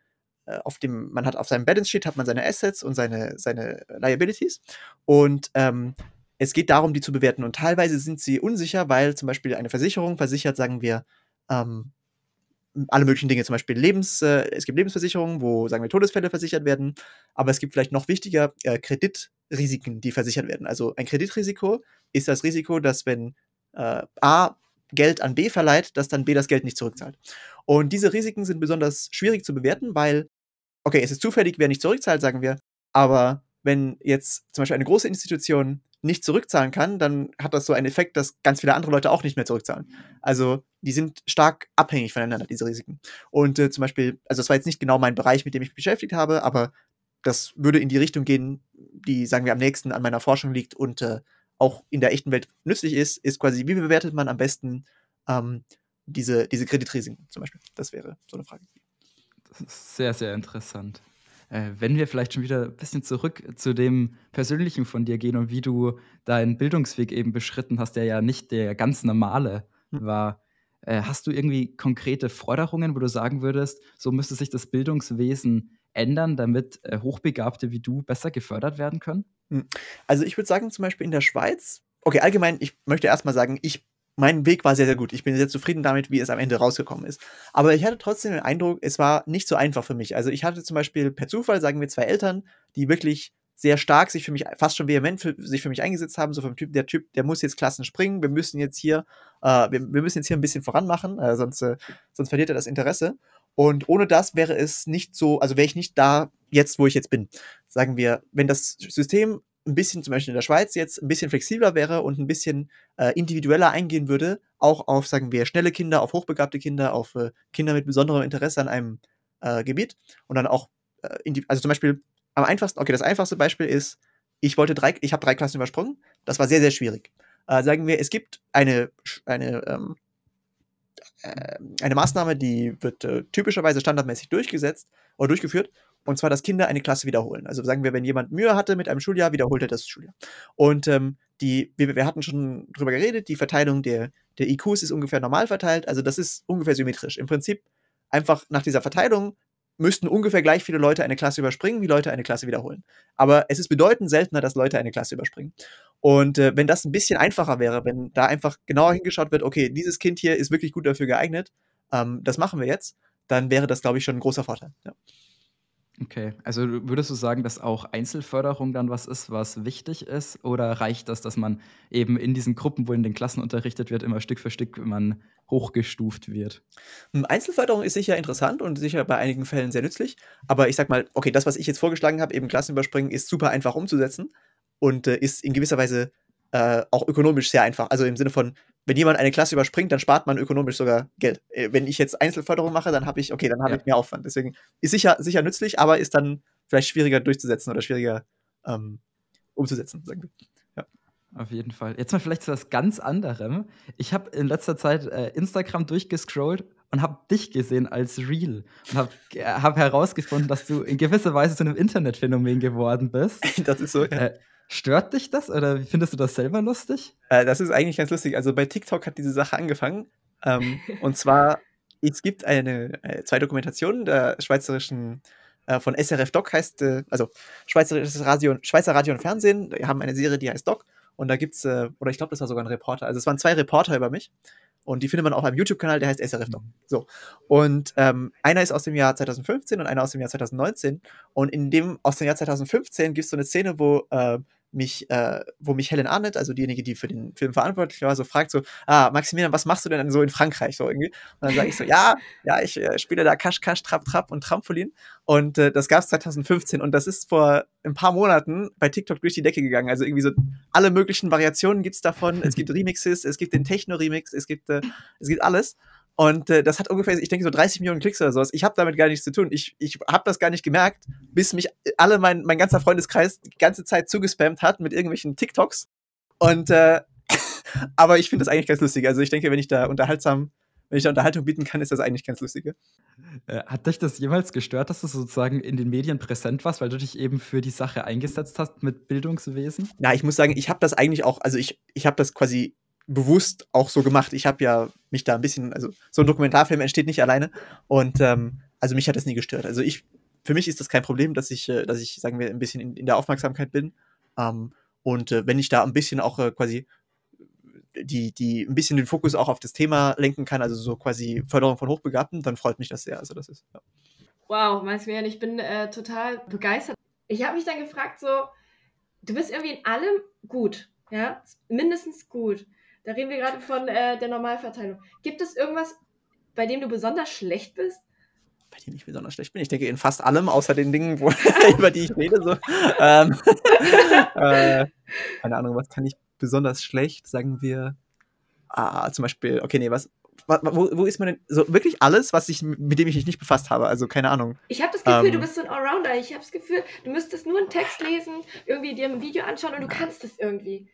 äh, auf dem, man hat auf seinem Balance Sheet hat man seine Assets und seine, seine Liabilities. Und ähm, es geht darum, die zu bewerten. Und teilweise sind sie unsicher, weil zum Beispiel eine Versicherung versichert, sagen wir, ähm, alle möglichen Dinge, zum Beispiel Lebens, äh, es gibt Lebensversicherungen, wo, sagen wir, Todesfälle versichert werden, aber es gibt vielleicht noch wichtiger äh, Kreditrisiken, die versichert werden. Also ein Kreditrisiko ist das Risiko, dass wenn äh, A Geld an B verleiht, dass dann B das Geld nicht zurückzahlt. Und diese Risiken sind besonders schwierig zu bewerten, weil, okay, es ist zufällig, wer nicht zurückzahlt, sagen wir, aber wenn jetzt zum Beispiel eine große Institution nicht zurückzahlen kann, dann hat das so einen Effekt, dass ganz viele andere Leute auch nicht mehr zurückzahlen. Also die sind stark abhängig voneinander, diese Risiken. Und äh, zum Beispiel, also das war jetzt nicht genau mein Bereich, mit dem ich mich beschäftigt habe, aber das würde in die Richtung gehen, die, sagen wir, am nächsten an meiner Forschung liegt und äh, auch in der echten Welt nützlich ist, ist quasi, wie bewertet man am besten ähm, diese, diese Kreditrisiken zum Beispiel? Das wäre so eine Frage. Das ist sehr, sehr interessant. Äh, wenn wir vielleicht schon wieder ein bisschen zurück zu dem Persönlichen von dir gehen und wie du deinen Bildungsweg eben beschritten hast, der ja nicht der ganz normale hm. war. Äh, hast du irgendwie konkrete Forderungen, wo du sagen würdest, so müsste sich das Bildungswesen ändern, damit äh, Hochbegabte wie du besser gefördert werden können? Hm. Also ich würde sagen, zum Beispiel in der Schweiz, okay, allgemein, ich möchte erstmal sagen, ich mein Weg war sehr, sehr gut. Ich bin sehr zufrieden damit, wie es am Ende rausgekommen ist. Aber ich hatte trotzdem den Eindruck, es war nicht so einfach für mich. Also ich hatte zum Beispiel per Zufall, sagen wir, zwei Eltern, die wirklich sehr stark sich für mich, fast schon vehement für, sich für mich eingesetzt haben, so vom Typ, der Typ, der muss jetzt Klassen springen, wir müssen jetzt hier, äh, wir, wir, müssen jetzt hier ein bisschen voranmachen, äh, sonst, äh, sonst verliert er das Interesse. Und ohne das wäre es nicht so, also wäre ich nicht da jetzt, wo ich jetzt bin. Sagen wir, wenn das System ein bisschen, zum Beispiel in der Schweiz jetzt, ein bisschen flexibler wäre und ein bisschen äh, individueller eingehen würde, auch auf, sagen wir, schnelle Kinder, auf hochbegabte Kinder, auf äh, Kinder mit besonderem Interesse an einem äh, Gebiet und dann auch, äh, also zum Beispiel am einfachsten, okay, das einfachste Beispiel ist, ich wollte drei, ich habe drei Klassen übersprungen, das war sehr, sehr schwierig. Äh, sagen wir, es gibt eine, eine, ähm, äh, eine Maßnahme, die wird typischerweise standardmäßig durchgesetzt oder durchgeführt und zwar, dass Kinder eine Klasse wiederholen. Also sagen wir, wenn jemand Mühe hatte mit einem Schuljahr, wiederholt er das Schuljahr. Und ähm, die, wir, wir, hatten schon drüber geredet, die Verteilung der, der IQs ist ungefähr normal verteilt. Also das ist ungefähr symmetrisch. Im Prinzip einfach nach dieser Verteilung müssten ungefähr gleich viele Leute eine Klasse überspringen, wie Leute eine Klasse wiederholen. Aber es ist bedeutend seltener, dass Leute eine Klasse überspringen. Und äh, wenn das ein bisschen einfacher wäre, wenn da einfach genauer hingeschaut wird, okay, dieses Kind hier ist wirklich gut dafür geeignet, ähm, das machen wir jetzt, dann wäre das, glaube ich, schon ein großer Vorteil. Ja. Okay, also würdest du sagen, dass auch Einzelförderung dann was ist, was wichtig ist? Oder reicht das, dass man eben in diesen Gruppen, wo in den Klassen unterrichtet wird, immer Stück für Stück man hochgestuft wird? Hm, Einzelförderung ist sicher interessant und sicher bei einigen Fällen sehr nützlich. Aber ich sag mal, okay, das, was ich jetzt vorgeschlagen habe, eben Klassen überspringen, ist super einfach umzusetzen und äh, ist in gewisser Weise äh, auch ökonomisch sehr einfach. Also im Sinne von, wenn jemand eine Klasse überspringt, dann spart man ökonomisch sogar Geld. Äh, wenn ich jetzt Einzelförderung mache, dann habe ich, okay, dann habe ja. ich mehr Aufwand. Deswegen ist sicher, sicher nützlich, aber ist dann vielleicht schwieriger durchzusetzen oder schwieriger ähm, umzusetzen, sagen wir. Ja. Auf jeden Fall. Jetzt mal vielleicht zu was ganz anderem. Ich habe in letzter Zeit äh, Instagram durchgescrollt und habe dich gesehen als Real und habe äh, hab herausgefunden, dass du in gewisser Weise zu einem Internetphänomen geworden bist. das ist so, ja. Äh, Stört dich das oder findest du das selber lustig? Äh, das ist eigentlich ganz lustig. Also bei TikTok hat diese Sache angefangen. Ähm, und zwar, es gibt eine, äh, zwei Dokumentationen der schweizerischen, äh, von SRF Doc heißt, äh, also Schweizerisches Radio, Schweizer Radio und Fernsehen, die haben eine Serie, die heißt Doc. Und da gibt es, äh, oder ich glaube, das war sogar ein Reporter. Also es waren zwei Reporter über mich. Und die findet man auf einem YouTube-Kanal, der heißt SRF Doc. So. Und ähm, einer ist aus dem Jahr 2015 und einer aus dem Jahr 2019. Und in dem aus dem Jahr 2015 gibt es so eine Szene, wo äh, mich, äh, wo mich Helen Arnett, also diejenige, die für den Film verantwortlich war, so fragt so, ah, Maximilian, was machst du denn so in Frankreich so irgendwie? Und dann sage ich so, ja, ja, ich äh, spiele da Kasch, Kasch, Trap, Trap und Trampolin. Und äh, das gab es 2015 und das ist vor ein paar Monaten bei TikTok durch die Decke gegangen. Also irgendwie so alle möglichen Variationen gibt es davon. Es gibt Remixes, es gibt den Techno-Remix, es gibt, äh, es gibt alles. Und äh, das hat ungefähr, ich denke, so 30 Millionen Klicks oder sowas. Ich habe damit gar nichts zu tun. Ich, ich habe das gar nicht gemerkt, bis mich alle, mein, mein ganzer Freundeskreis die ganze Zeit zugespammt hat mit irgendwelchen TikToks. Und äh, aber ich finde das eigentlich ganz lustig. Also ich denke, wenn ich da unterhaltsam, wenn ich da Unterhaltung bieten kann, ist das eigentlich ganz lustig. Äh, hat dich das jemals gestört, dass du sozusagen in den Medien präsent warst, weil du dich eben für die Sache eingesetzt hast mit Bildungswesen? Na, ich muss sagen, ich habe das eigentlich auch, also ich, ich habe das quasi bewusst auch so gemacht. Ich habe ja mich da ein bisschen, also so ein Dokumentarfilm entsteht nicht alleine und ähm, also mich hat das nie gestört. Also ich, für mich ist das kein Problem, dass ich, äh, dass ich, sagen wir, ein bisschen in, in der Aufmerksamkeit bin. Ähm, und äh, wenn ich da ein bisschen auch äh, quasi die, die ein bisschen den Fokus auch auf das Thema lenken kann, also so quasi Förderung von Hochbegabten, dann freut mich das sehr. Also das ist, ja. Wow, Maximilian, ich bin äh, total begeistert. Ich habe mich dann gefragt, so, du bist irgendwie in allem gut, ja, mindestens gut. Da reden wir gerade von äh, der Normalverteilung. Gibt es irgendwas, bei dem du besonders schlecht bist? Bei dem ich besonders schlecht bin? Ich denke in fast allem, außer den Dingen, wo, über die ich rede. So. Ähm, äh, keine Ahnung, was kann ich besonders schlecht? Sagen wir, ah, zum Beispiel, okay, nee, was, wo, wo, ist man denn so wirklich alles, was ich mit dem ich mich nicht befasst habe? Also keine Ahnung. Ich habe das Gefühl, ähm, du bist so ein Allrounder. Ich habe das Gefühl, du müsstest nur einen Text lesen, irgendwie dir ein Video anschauen und du kannst es irgendwie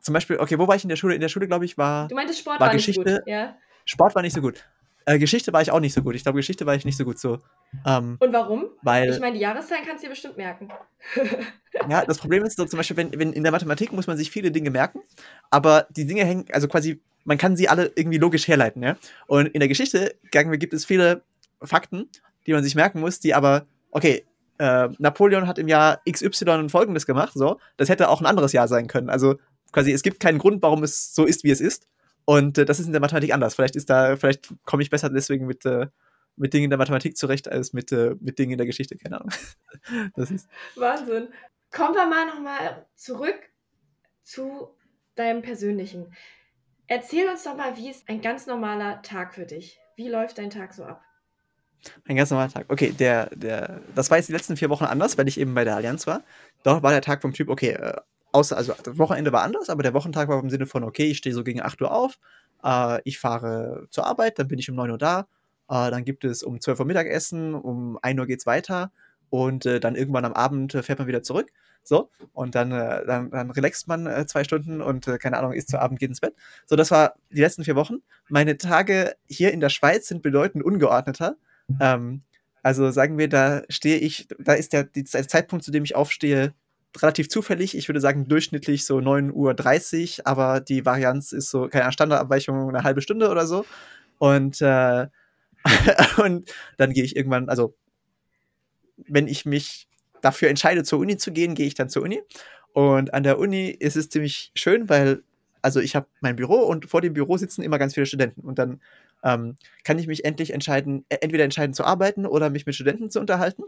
zum Beispiel, okay, wo war ich in der Schule? In der Schule, glaube ich, war. Du meintest Sport war, war Geschichte. Nicht so gut, ja? Sport war nicht so gut. Äh, Geschichte war ich auch nicht so gut. Ich glaube, Geschichte war ich nicht so gut so. Ähm, Und warum? Weil, ich meine, die Jahreszahlen kannst du dir bestimmt merken. ja, das Problem ist so zum Beispiel, wenn, wenn in der Mathematik muss man sich viele Dinge merken, aber die Dinge hängen, also quasi, man kann sie alle irgendwie logisch herleiten, ja. Und in der Geschichte gibt es viele Fakten, die man sich merken muss, die aber, okay, äh, Napoleon hat im Jahr XY folgendes gemacht, so, das hätte auch ein anderes Jahr sein können. Also quasi, es gibt keinen Grund, warum es so ist, wie es ist. Und äh, das ist in der Mathematik anders. Vielleicht ist da, vielleicht komme ich besser deswegen mit, äh, mit Dingen in der Mathematik zurecht als mit, äh, mit Dingen in der Geschichte, keine Ahnung. das ist Wahnsinn. Kommen wir mal nochmal zurück zu deinem Persönlichen. Erzähl uns doch mal, wie ist ein ganz normaler Tag für dich? Wie läuft dein Tag so ab? Ein ganz normaler Tag. Okay, der, der, das war jetzt die letzten vier Wochen anders, weil ich eben bei der Allianz war. Dort war der Tag vom Typ, okay, äh, außer, also das Wochenende war anders, aber der Wochentag war im Sinne von, okay, ich stehe so gegen 8 Uhr auf, äh, ich fahre zur Arbeit, dann bin ich um 9 Uhr da, äh, dann gibt es um 12 Uhr Mittagessen, um 1 Uhr geht es weiter und äh, dann irgendwann am Abend äh, fährt man wieder zurück. So, und dann, äh, dann, dann relaxt man äh, zwei Stunden und keine Ahnung, isst zu Abend, geht ins Bett. So, das war die letzten vier Wochen. Meine Tage hier in der Schweiz sind bedeutend ungeordneter. Ähm, also sagen wir, da stehe ich, da ist der, der Zeitpunkt, zu dem ich aufstehe, relativ zufällig. Ich würde sagen durchschnittlich so 9.30 Uhr, aber die Varianz ist so, keine Standardabweichung, eine halbe Stunde oder so. Und, äh, und dann gehe ich irgendwann, also wenn ich mich dafür entscheide, zur Uni zu gehen, gehe ich dann zur Uni. Und an der Uni ist es ziemlich schön, weil, also ich habe mein Büro und vor dem Büro sitzen immer ganz viele Studenten. Und dann ähm, kann ich mich endlich entscheiden, äh, entweder entscheiden zu arbeiten oder mich mit Studenten zu unterhalten.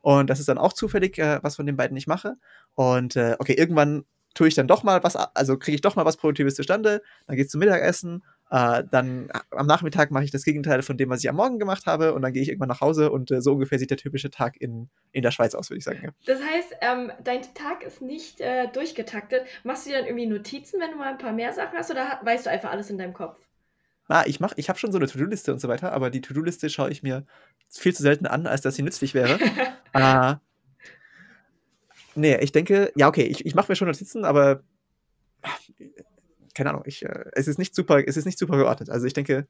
Und das ist dann auch zufällig, äh, was von den beiden ich mache. Und äh, okay, irgendwann tue ich dann doch mal was, also kriege ich doch mal was Produktives zustande, dann geht es zum Mittagessen äh, dann am Nachmittag mache ich das Gegenteil von dem, was ich am Morgen gemacht habe, und dann gehe ich irgendwann nach Hause und äh, so ungefähr sieht der typische Tag in, in der Schweiz aus, würde ich sagen. Ja. Das heißt, ähm, dein Tag ist nicht äh, durchgetaktet. Machst du dir dann irgendwie Notizen, wenn du mal ein paar mehr Sachen hast, oder weißt du einfach alles in deinem Kopf? Ah, ich ich habe schon so eine To-Do-Liste und so weiter, aber die To-Do-Liste schaue ich mir viel zu selten an, als dass sie nützlich wäre. äh, nee, ich denke, ja, okay, ich, ich mache mir schon Notizen, aber keine Ahnung, ich, äh, es ist nicht super, es ist nicht super geordnet. Also ich denke,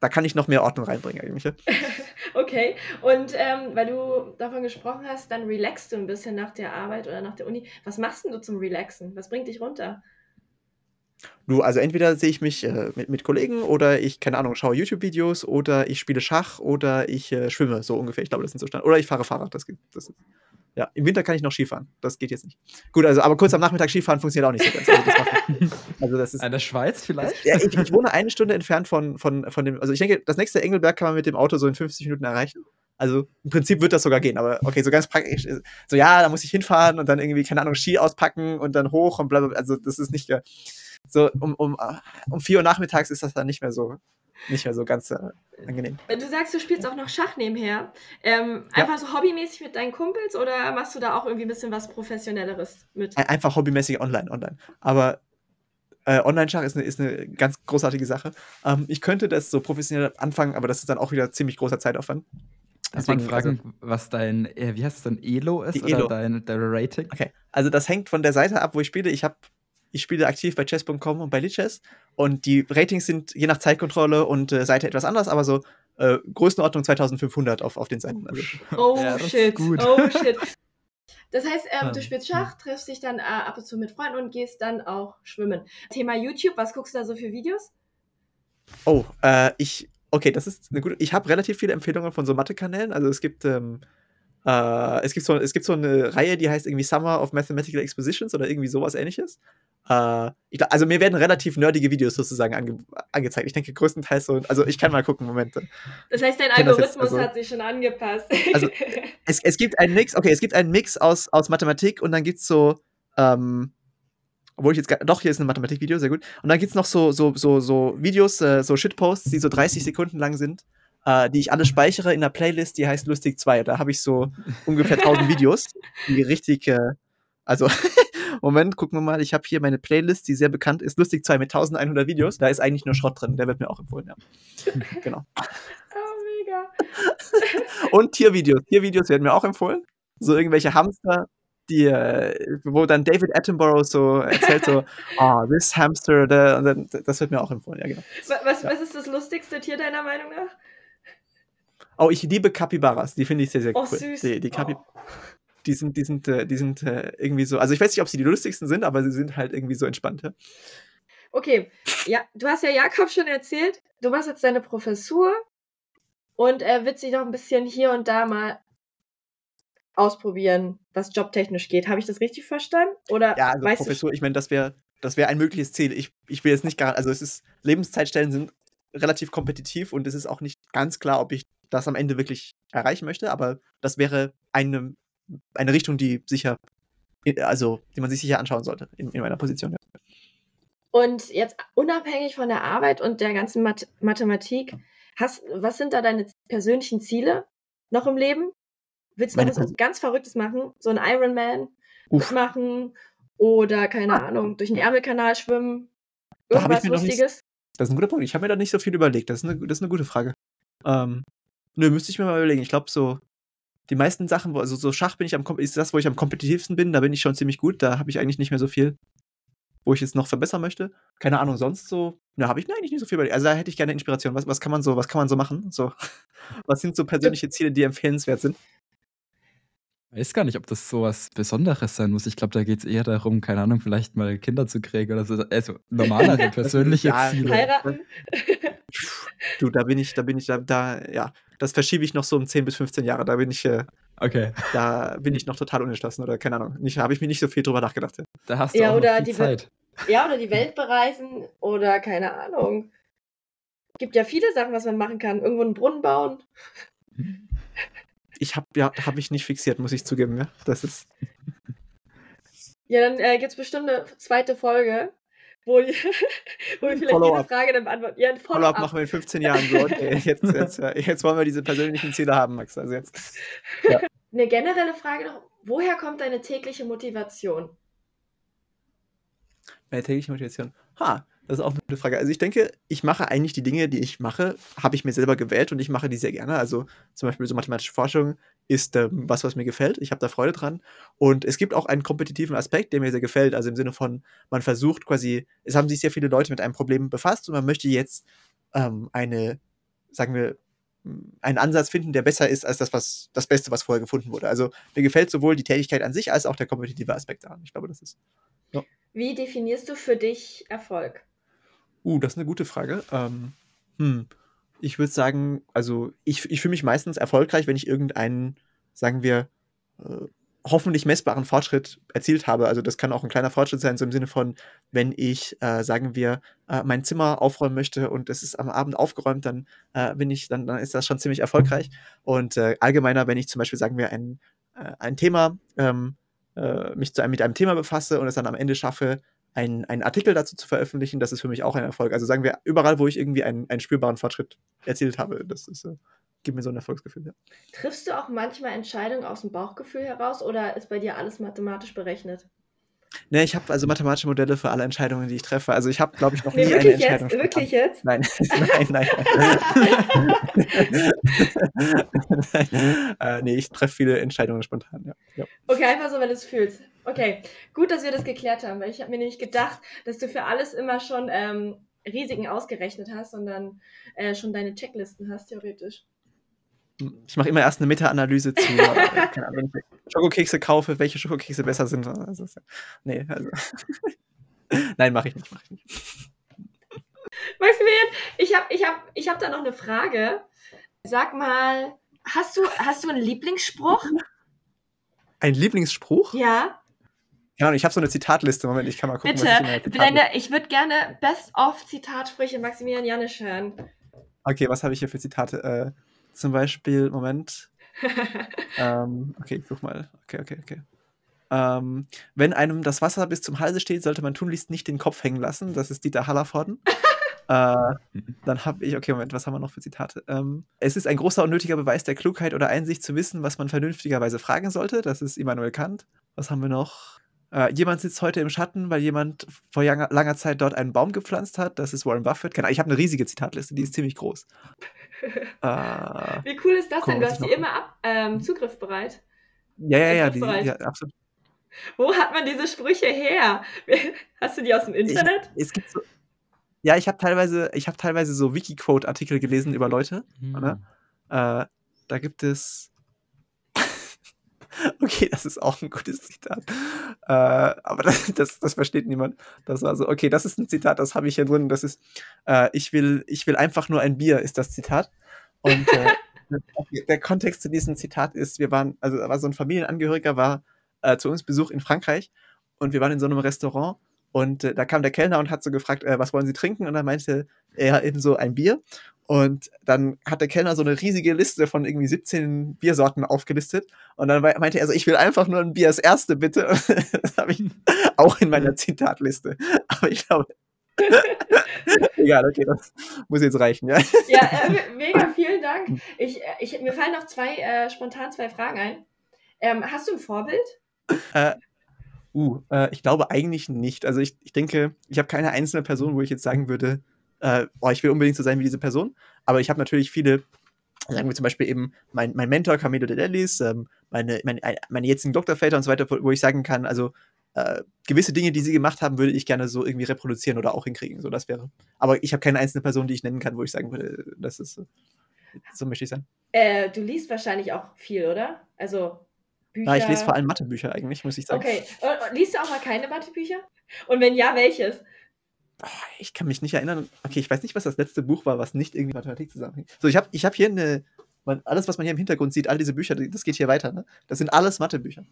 da kann ich noch mehr Ordnung reinbringen eigentlich. okay, und ähm, weil du davon gesprochen hast, dann relaxst du ein bisschen nach der Arbeit oder nach der Uni. Was machst denn du zum Relaxen? Was bringt dich runter? Du, also entweder sehe ich mich äh, mit, mit Kollegen oder ich, keine Ahnung, schaue YouTube-Videos oder ich spiele Schach oder ich äh, schwimme, so ungefähr. Ich glaube, das sind so Stand. Oder ich fahre Fahrrad. Das, das ist, ja, im Winter kann ich noch Skifahren. Das geht jetzt nicht. Gut, also aber kurz am Nachmittag Skifahren funktioniert auch nicht so ganz. Also das, also das ist. In der Schweiz vielleicht? Ja, ich, ich, wohne eine Stunde entfernt von, von, von dem. Also ich denke, das nächste Engelberg kann man mit dem Auto so in 50 Minuten erreichen. Also im Prinzip wird das sogar gehen, aber okay, so ganz praktisch. So, ja, da muss ich hinfahren und dann irgendwie, keine Ahnung, Ski auspacken und dann hoch und bla bla. Also das ist nicht. So, um, um, um 4 Uhr nachmittags ist das dann nicht mehr so nicht mehr so ganz äh, angenehm. Du sagst, du spielst auch noch Schach nebenher. Ähm, ja. Einfach so hobbymäßig mit deinen Kumpels oder machst du da auch irgendwie ein bisschen was Professionelleres mit? Einfach hobbymäßig online, online. Aber äh, Online-Schach ist eine, ist eine ganz großartige Sache. Ähm, ich könnte das so professionell anfangen, aber das ist dann auch wieder ziemlich großer Zeitaufwand. Darf man fragen, also, was dein, äh, wie heißt es denn, Elo ist oder Elo. dein, dein Rating? Okay, also das hängt von der Seite ab, wo ich spiele. Ich habe ich spiele aktiv bei chess.com und bei Lichess und die Ratings sind je nach Zeitkontrolle und äh, Seite etwas anders, aber so äh, Größenordnung 2500 auf, auf den Seiten. Also. Oh ja, shit, oh shit. Das heißt, ähm, du spielst Schach, triffst dich dann äh, ab und zu mit Freunden und gehst dann auch schwimmen. Thema YouTube, was guckst du da so für Videos? Oh, äh, ich, okay, das ist eine gute, ich habe relativ viele Empfehlungen von so Mathe-Kanälen, also es gibt, ähm, äh, es, gibt so, es gibt so eine Reihe, die heißt irgendwie Summer of Mathematical Expositions oder irgendwie sowas ähnliches. Äh, also mir werden relativ nerdige Videos sozusagen ange angezeigt. Ich denke größtenteils so, also ich kann mal gucken, Momente. Das heißt, dein Algorithmus jetzt, also, hat sich schon angepasst. Also es, es gibt einen Mix, okay, es gibt einen Mix aus, aus Mathematik und dann gibt es so, ähm, obwohl ich jetzt gar, doch, hier ist ein Mathematikvideo, sehr gut. Und dann gibt es noch so, so, so, so Videos, äh, so Shitposts, die so 30 Sekunden lang sind, äh, die ich alle speichere in einer Playlist, die heißt Lustig 2. Da habe ich so ungefähr 1000 Videos, die richtig, äh, also Moment, gucken wir mal. Ich habe hier meine Playlist, die sehr bekannt ist. Lustig 2 mit 1100 Videos. Da ist eigentlich nur Schrott drin. Der wird mir auch empfohlen, ja. genau. Oh, mega. Und Tiervideos. Tiervideos werden mir auch empfohlen. So irgendwelche Hamster, die, äh, wo dann David Attenborough so erzählt so, oh, this hamster, das wird mir auch empfohlen, ja genau. Was, ja. was ist das lustigste Tier deiner Meinung nach? Oh, ich liebe Capybaras, die finde ich sehr, sehr oh, cool. Süß. Die, die Capi oh die sind, die sind, äh, die sind äh, irgendwie so, also ich weiß nicht, ob sie die lustigsten sind, aber sie sind halt irgendwie so entspannte. Okay, ja, du hast ja Jakob schon erzählt, du machst jetzt deine Professur und er wird sich noch ein bisschen hier und da mal ausprobieren, was jobtechnisch geht. Habe ich das richtig verstanden? Oder ja, also Professur, ich meine, das wäre das wäre ein mögliches Ziel. Ich, ich will jetzt nicht gar, also es ist, Lebenszeitstellen sind relativ kompetitiv und es ist auch nicht ganz klar, ob ich das am Ende wirklich erreichen möchte, aber das wäre eine eine Richtung, die sicher, also die man sich sicher anschauen sollte in, in meiner Position. Ja. Und jetzt unabhängig von der Arbeit und der ganzen Math Mathematik, hast, was sind da deine persönlichen Ziele noch im Leben? Willst du noch was ganz Verrücktes machen? So ein Ironman machen oder, keine ah. Ahnung, durch den Ärmelkanal schwimmen? Irgendwas Lustiges? Nicht, das ist ein guter Punkt. Ich habe mir da nicht so viel überlegt. Das ist eine, das ist eine gute Frage. Ähm, nö, müsste ich mir mal überlegen. Ich glaube, so die meisten Sachen, also so Schach bin ich am ist das, wo ich am kompetitivsten bin, da bin ich schon ziemlich gut, da habe ich eigentlich nicht mehr so viel, wo ich jetzt noch verbessern möchte. Keine Ahnung, sonst so, da habe ich mir eigentlich nicht so viel bei. Also da hätte ich gerne Inspiration. Was, was kann man so, was kann man so machen? So, was sind so persönliche Ziele, die empfehlenswert sind? Ich weiß gar nicht, ob das so was Besonderes sein muss. Ich glaube, da geht es eher darum, keine Ahnung, vielleicht mal Kinder zu kriegen oder so. Also normalere persönliche ja, Ziele. Heiraten. Du, da bin ich, da bin ich, da, da, ja, das verschiebe ich noch so um 10 bis 15 Jahre. Da bin ich, äh, Okay. Da bin ich noch total unentschlossen oder keine Ahnung. Nicht, habe ich mir nicht so viel drüber nachgedacht. Da hast du Ja, auch oder noch viel die Zeit. Ja, oder die Welt bereisen oder keine Ahnung. Gibt ja viele Sachen, was man machen kann. Irgendwo einen Brunnen bauen. Ich habe ja, hab mich nicht fixiert, muss ich zugeben. Ja? Das ist. Ja, dann äh, gibt es bestimmt eine zweite Folge, wo, die, wo wir vielleicht diese Follow-up. Frage dann beantworten. Ja, ein Follow-up machen wir in 15 Jahren. So, okay, jetzt, jetzt, jetzt wollen wir diese persönlichen Ziele haben, Max. Also jetzt. Eine generelle Frage noch. Woher kommt deine tägliche Motivation? Meine tägliche Motivation. Ha, das ist auch eine gute Frage. Also ich denke, ich mache eigentlich die Dinge, die ich mache, habe ich mir selber gewählt und ich mache die sehr gerne. Also zum Beispiel so mathematische Forschung ist ähm, was, was mir gefällt. Ich habe da Freude dran. Und es gibt auch einen kompetitiven Aspekt, der mir sehr gefällt. Also im Sinne von, man versucht quasi, es haben sich sehr viele Leute mit einem Problem befasst und man möchte jetzt ähm, eine, sagen wir, m, einen Ansatz finden, der besser ist als das, was das Beste, was vorher gefunden wurde. Also mir gefällt sowohl die Tätigkeit an sich als auch der kompetitive Aspekt daran. Ich glaube, das ist Wie definierst du für dich Erfolg? Uh, das ist eine gute Frage. Ähm, hm. Ich würde sagen, also ich, ich fühle mich meistens erfolgreich, wenn ich irgendeinen, sagen wir, äh, hoffentlich messbaren Fortschritt erzielt habe. Also das kann auch ein kleiner Fortschritt sein, so im Sinne von, wenn ich, äh, sagen wir, äh, mein Zimmer aufräumen möchte und es ist am Abend aufgeräumt, dann äh, bin ich, dann, dann ist das schon ziemlich erfolgreich. Und äh, allgemeiner, wenn ich zum Beispiel, sagen wir, ein, äh, ein Thema, ähm, äh, mich zu einem, mit einem Thema befasse und es dann am Ende schaffe, einen, einen Artikel dazu zu veröffentlichen, das ist für mich auch ein Erfolg. Also sagen wir, überall, wo ich irgendwie einen, einen spürbaren Fortschritt erzielt habe, das ist, äh, gibt mir so ein Erfolgsgefühl. Ja. Triffst du auch manchmal Entscheidungen aus dem Bauchgefühl heraus oder ist bei dir alles mathematisch berechnet? Ne, ich habe also mathematische Modelle für alle Entscheidungen, die ich treffe. Also ich habe, glaube ich, noch Nee, nie eine Entscheidung jetzt? Wirklich jetzt? Nein, nein, nein. nein. äh, nee, ich treffe viele Entscheidungen spontan, ja. ja. Okay, einfach so, wenn du es fühlst. Okay, gut, dass wir das geklärt haben, weil ich habe mir nämlich gedacht, dass du für alles immer schon ähm, Risiken ausgerechnet hast und dann äh, schon deine Checklisten hast, theoretisch. Ich mache immer erst eine Meta-Analyse zu, äh, keine Ahnung, wenn ich Schokokekse kaufe, welche Schokokekse besser sind. Also, nee, also. Nein, mache ich nicht, mache ich nicht. Maximilian, ich habe ich hab, ich hab da noch eine Frage. Sag mal, hast du, hast du einen Lieblingsspruch? Ein Lieblingsspruch? Ja, Ja, und ich habe so eine Zitatliste. Moment, ich kann mal gucken, bitte. was ich Deine, ich würde gerne Best-of-Zitatsprüche Maximilian Janisch hören. Okay, was habe ich hier für Zitate? Äh, zum Beispiel, Moment. Ähm, okay, ich such mal. Okay, okay, okay. Ähm, wenn einem das Wasser bis zum Halse steht, sollte man tunlichst nicht den Kopf hängen lassen. Das ist Dieter Hallervorden. äh, dann habe ich, okay, Moment, was haben wir noch für Zitate? Ähm, es ist ein großer und nötiger Beweis der Klugheit oder Einsicht zu wissen, was man vernünftigerweise fragen sollte. Das ist Immanuel Kant. Was haben wir noch? Äh, jemand sitzt heute im Schatten, weil jemand vor langer, langer Zeit dort einen Baum gepflanzt hat. Das ist Warren Buffett. Keine ich habe eine riesige Zitatliste, die ist ziemlich groß. Äh, Wie cool ist das denn? Du hast ich die immer ab, ähm, zugriffsbereit. ja, ja, ja, die, ja, absolut. Wo hat man diese Sprüche her? Hast du die aus dem Internet? Es gibt so. Ja, ich habe teilweise, ich habe teilweise so Wikiquote-Artikel gelesen über Leute. Hm. Oder? Äh, da gibt es. okay, das ist auch ein gutes Zitat. Äh, aber das, das, das versteht niemand. Das war so, okay, das ist ein Zitat, das habe ich hier drin. Das ist, äh, ich, will, ich will einfach nur ein Bier, ist das Zitat. Und äh, der Kontext zu diesem Zitat ist, wir waren, also war so ein Familienangehöriger, war äh, zu uns Besuch in Frankreich und wir waren in so einem Restaurant und äh, da kam der Kellner und hat so gefragt, äh, was wollen Sie trinken? Und dann meinte er eben so ein Bier. Und dann hat der Kellner so eine riesige Liste von irgendwie 17 Biersorten aufgelistet. Und dann meinte er so, ich will einfach nur ein Bier, das erste bitte. das habe ich auch in meiner Zitatliste. Aber ich glaube. Egal, okay, das muss jetzt reichen, ja. Ja, äh, me- mega vielen Dank. Ich, äh, ich, mir fallen noch zwei, äh, spontan zwei Fragen ein. Ähm, hast du ein Vorbild? Äh, uh, äh, ich glaube eigentlich nicht. Also ich, ich denke, ich habe keine einzelne Person, wo ich jetzt sagen würde, äh, oh, ich will unbedingt so sein wie diese Person. Aber ich habe natürlich viele, sagen wir zum Beispiel eben mein, mein Mentor Camilo de Delis, ähm, meine, meine, meine jetzigen Doktorväter und so weiter, wo ich sagen kann, also äh, gewisse Dinge, die sie gemacht haben, würde ich gerne so irgendwie reproduzieren oder auch hinkriegen. So, das wäre. Aber ich habe keine einzelne Person, die ich nennen kann, wo ich sagen würde, das ist so. So möchte ich sein. Äh, du liest wahrscheinlich auch viel, oder? Also Bücher. Ja, ich lese vor allem Mathebücher eigentlich, muss ich sagen. Okay. Und, und liest du auch mal keine Mathebücher? Und wenn ja, welches? Ah, Ich kann mich nicht erinnern. Okay, ich weiß nicht, was das letzte Buch war, was nicht irgendwie mit Mathematik zusammenhängt. So, ich habe ich hab hier eine, man, alles, was man hier im Hintergrund sieht, all diese Bücher, das geht hier weiter. Ne? Das sind alles Mathebücher.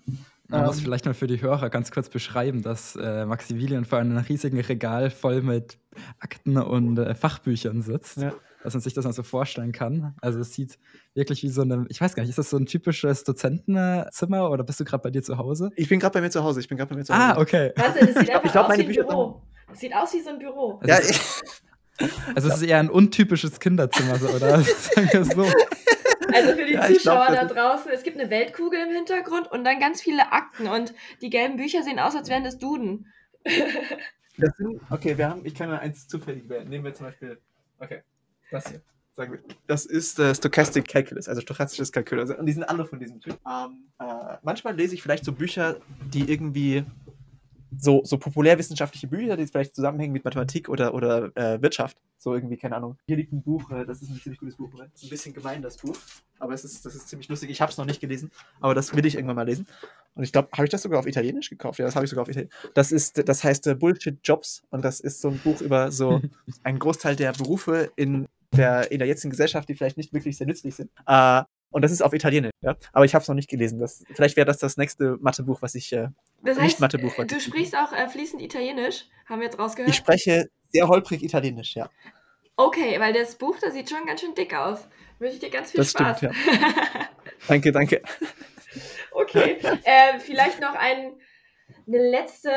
Man ähm, muss vielleicht mal für die Hörer ganz kurz beschreiben, dass äh, Maximilian vor einem riesigen Regal voll mit Akten und äh, Fachbüchern sitzt. Ja. Dass man sich das mal so vorstellen kann. Also es sieht wirklich wie so eine, ich weiß gar nicht, ist das so ein typisches Dozentenzimmer oder bist du gerade bei dir zu Hause? Ich bin gerade bei mir zu Hause. Ich bin gerade bei mir zu ah, Hause. Ah, okay. Warte, das sieht einfach ich glaub, aus wie ein Büro. Das sieht aus wie so ein Büro. Also ja, ich, also es ist eher ein untypisches Kinderzimmer, oder? Sagen wir so. Also für die ja, Zuschauer glaub, da draußen, es gibt eine Weltkugel im Hintergrund und dann ganz viele Akten und die gelben Bücher sehen aus, als wären das Duden. Das sind, okay, wir haben, ich kann mal eins zufällig wählen. Nehmen wir zum Beispiel, okay, das hier. Sagen wir. Das ist äh, Stochastic Calculus, also stochastisches Kalkül. Also, und die sind alle von diesem Typ. Ähm, äh, manchmal lese ich vielleicht so Bücher, die irgendwie so, so populärwissenschaftliche Bücher, die vielleicht zusammenhängen mit Mathematik oder, oder äh, Wirtschaft. So irgendwie, keine Ahnung. Hier liegt ein Buch, äh, das ist ein ziemlich gutes Buch. Das ist ein bisschen gemein, das Buch. Aber es ist, das ist ziemlich lustig. Ich habe es noch nicht gelesen, aber das will ich irgendwann mal lesen. Und ich glaube, habe ich das sogar auf Italienisch gekauft? Ja, das habe ich sogar auf Italienisch. Das ist, das heißt äh, Bullshit Jobs und das ist so ein Buch über so einen Großteil der Berufe in der, in der jetzigen Gesellschaft, die vielleicht nicht wirklich sehr nützlich sind. Äh, und das ist auf Italienisch, ja. Aber ich habe es noch nicht gelesen. Das, vielleicht wäre das das nächste Mathebuch, was ich. Äh, das heißt, nicht Mathebuch. Du sprichst auch äh, fließend Italienisch, haben wir jetzt rausgehört? Ich spreche sehr holprig Italienisch, ja. Okay, weil das Buch, das sieht schon ganz schön dick aus. Wünsche ich dir ganz viel das Spaß. Stimmt, ja. danke, danke. Okay, äh, vielleicht noch ein, eine letzte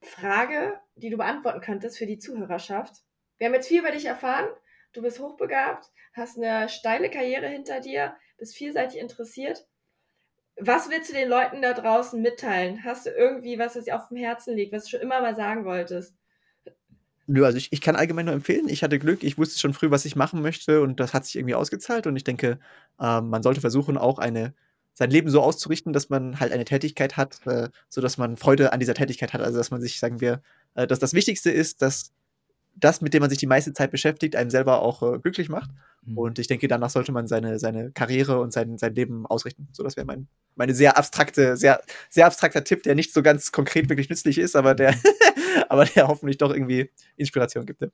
Frage, die du beantworten könntest für die Zuhörerschaft. Wir haben jetzt viel über dich erfahren. Du bist hochbegabt, hast eine steile Karriere hinter dir, bist vielseitig interessiert. Was willst du den Leuten da draußen mitteilen? Hast du irgendwie was, was dir auf dem Herzen liegt, was du schon immer mal sagen wolltest? Nö, also ich, ich kann allgemein nur empfehlen. Ich hatte Glück, ich wusste schon früh, was ich machen möchte und das hat sich irgendwie ausgezahlt. Und ich denke, äh, man sollte versuchen, auch eine, sein Leben so auszurichten, dass man halt eine Tätigkeit hat, äh, sodass man Freude an dieser Tätigkeit hat. Also dass man sich, sagen wir, äh, dass das Wichtigste ist, dass das, mit dem man sich die meiste Zeit beschäftigt, einem selber auch äh, glücklich macht. Mhm. Und ich denke, danach sollte man seine, seine Karriere und sein, sein Leben ausrichten. So, das wäre mein, meine sehr abstrakte, sehr, sehr abstrakter Tipp, der nicht so ganz konkret wirklich nützlich ist, aber der, aber der hoffentlich doch irgendwie Inspiration gibt. Ne?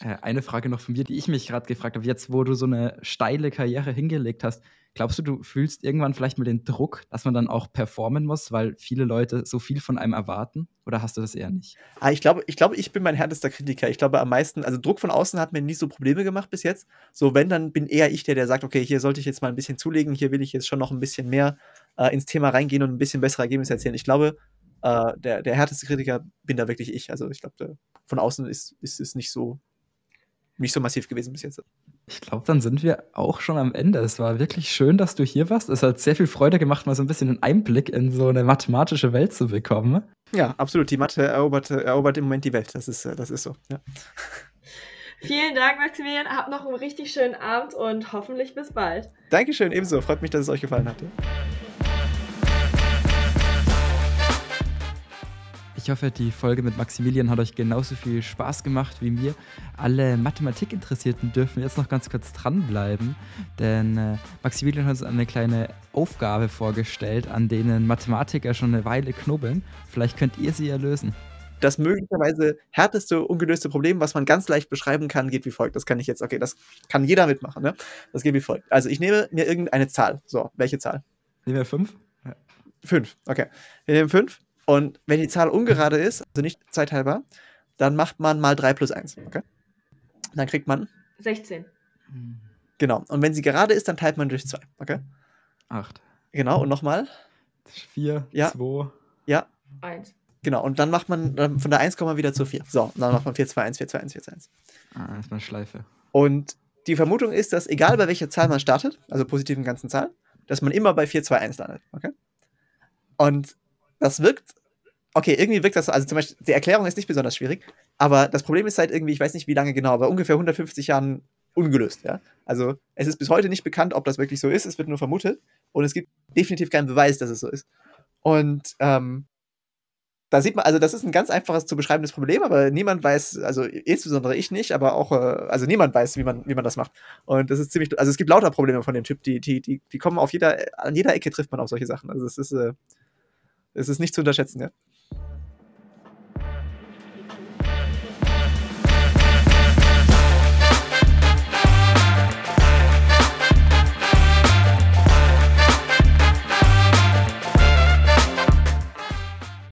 Eine Frage noch von mir, die ich mich gerade gefragt habe, jetzt wo du so eine steile Karriere hingelegt hast, glaubst du, du fühlst irgendwann vielleicht mal den Druck, dass man dann auch performen muss, weil viele Leute so viel von einem erwarten? Oder hast du das eher nicht? Ah, ich glaube, ich, glaube, ich bin mein härtester Kritiker. Ich glaube am meisten, also Druck von außen hat mir nie so Probleme gemacht bis jetzt. So, wenn, dann bin eher ich der, der sagt, okay, hier sollte ich jetzt mal ein bisschen zulegen, hier will ich jetzt schon noch ein bisschen mehr äh, ins Thema reingehen und ein bisschen bessere Ergebnisse erzielen. Ich glaube, äh, der, der härteste Kritiker bin da wirklich ich. Also ich glaube, von außen ist es ist nicht so nicht so massiv gewesen bis jetzt. Ich glaube, dann sind wir auch schon am Ende. Es war wirklich schön, dass du hier warst. Es hat sehr viel Freude gemacht, mal so ein bisschen einen Einblick in so eine mathematische Welt zu bekommen. Ja, absolut. Die Mathe erobert, erobert im Moment die Welt. Das ist, das ist so. Ja. Vielen Dank, Maximilian. Habt noch einen richtig schönen Abend und hoffentlich bis bald. Dankeschön, ebenso. Freut mich, dass es euch gefallen hat. Ich hoffe, die Folge mit Maximilian hat euch genauso viel Spaß gemacht wie mir. Alle Mathematikinteressierten dürfen jetzt noch ganz kurz dranbleiben, denn äh, Maximilian hat uns eine kleine Aufgabe vorgestellt, an denen Mathematiker schon eine Weile knubbeln. Vielleicht könnt ihr sie ja lösen. Das möglicherweise härteste ungelöste Problem, was man ganz leicht beschreiben kann, geht wie folgt. Das kann ich jetzt, okay, das kann jeder mitmachen. Ne? Das geht wie folgt. Also ich nehme mir irgendeine Zahl. So, welche Zahl? Nehmen wir fünf? Fünf, okay. Wir nehmen fünf und wenn die Zahl ungerade ist, also nicht zweiteilbar, dann macht man mal 3 plus 1. Okay? Dann kriegt man 16. Genau. Und wenn sie gerade ist, dann teilt man durch 2. Okay? 8. Genau. Und nochmal? 4, ja. 2. Ja. 1. Genau. Und dann macht man von der 1 kommen wir wieder zu 4. So, dann macht man 4, 2, 1, 4, 2, 1, 4, 2, 1. Ah, das ist eine Schleife. Und die Vermutung ist, dass egal bei welcher Zahl man startet, also positiven ganzen Zahl, dass man immer bei 4, 2, 1 landet. Okay? Und das wirkt, okay, irgendwie wirkt das so, also zum Beispiel, die Erklärung ist nicht besonders schwierig, aber das Problem ist seit irgendwie, ich weiß nicht wie lange genau, aber ungefähr 150 Jahren ungelöst, ja. Also es ist bis heute nicht bekannt, ob das wirklich so ist, es wird nur vermutet und es gibt definitiv keinen Beweis, dass es so ist. Und ähm, da sieht man, also das ist ein ganz einfaches zu beschreibendes Problem, aber niemand weiß, also insbesondere ich nicht, aber auch, äh, also niemand weiß, wie man, wie man das macht. Und das ist ziemlich, also es gibt lauter Probleme von dem Typ, die, die, die, die kommen auf jeder, an jeder Ecke trifft man auf solche Sachen. Also es ist, äh, es ist nicht zu unterschätzen, ja.